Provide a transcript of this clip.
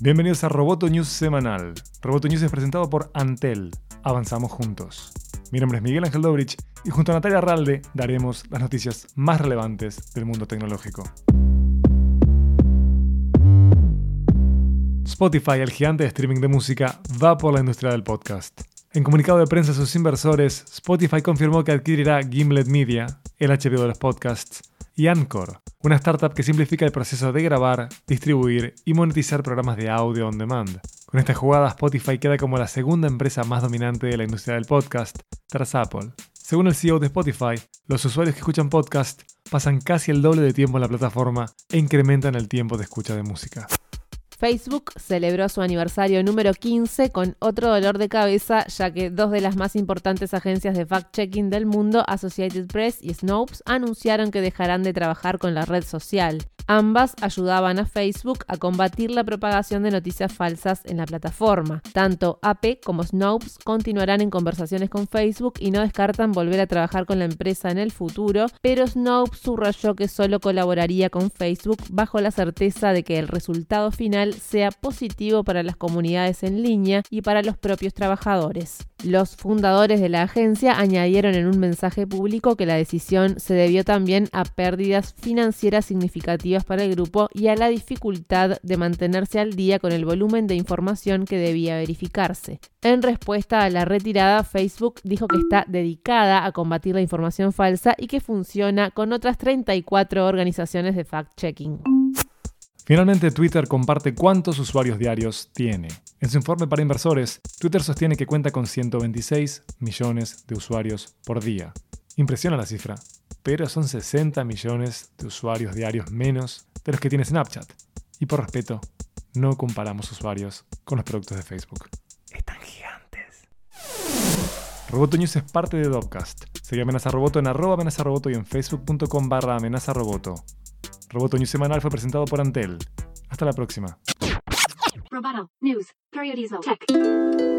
Bienvenidos a Roboto News semanal. Roboto News es presentado por Antel. Avanzamos juntos. Mi nombre es Miguel Ángel Dobrich y junto a Natalia Ralde daremos las noticias más relevantes del mundo tecnológico. Spotify, el gigante de streaming de música, va por la industria del podcast. En comunicado de prensa a sus inversores, Spotify confirmó que adquirirá Gimlet Media, el HBO de los podcasts, y Anchor, una startup que simplifica el proceso de grabar, distribuir y monetizar programas de audio on demand. Con esta jugada, Spotify queda como la segunda empresa más dominante de la industria del podcast, tras Apple. Según el CEO de Spotify, los usuarios que escuchan podcast pasan casi el doble de tiempo en la plataforma e incrementan el tiempo de escucha de música. Facebook celebró su aniversario número 15 con otro dolor de cabeza, ya que dos de las más importantes agencias de fact-checking del mundo, Associated Press y Snopes, anunciaron que dejarán de trabajar con la red social. Ambas ayudaban a Facebook a combatir la propagación de noticias falsas en la plataforma. Tanto AP como Snopes continuarán en conversaciones con Facebook y no descartan volver a trabajar con la empresa en el futuro, pero Snopes subrayó que solo colaboraría con Facebook bajo la certeza de que el resultado final sea positivo para las comunidades en línea y para los propios trabajadores. Los fundadores de la agencia añadieron en un mensaje público que la decisión se debió también a pérdidas financieras significativas para el grupo y a la dificultad de mantenerse al día con el volumen de información que debía verificarse. En respuesta a la retirada, Facebook dijo que está dedicada a combatir la información falsa y que funciona con otras 34 organizaciones de fact-checking. Finalmente, Twitter comparte cuántos usuarios diarios tiene. En su informe para inversores, Twitter sostiene que cuenta con 126 millones de usuarios por día. Impresiona la cifra, pero son 60 millones de usuarios diarios menos de los que tiene Snapchat. Y por respeto, no comparamos usuarios con los productos de Facebook. Están gigantes. Roboto News es parte de Dopcast. Sigue Amenaza Roboto en arroba amenaza roboto y en facebook.com barra amenaza roboto. Roboto News semanal fue presentado por Antel. Hasta la próxima. Roboto News, Tech.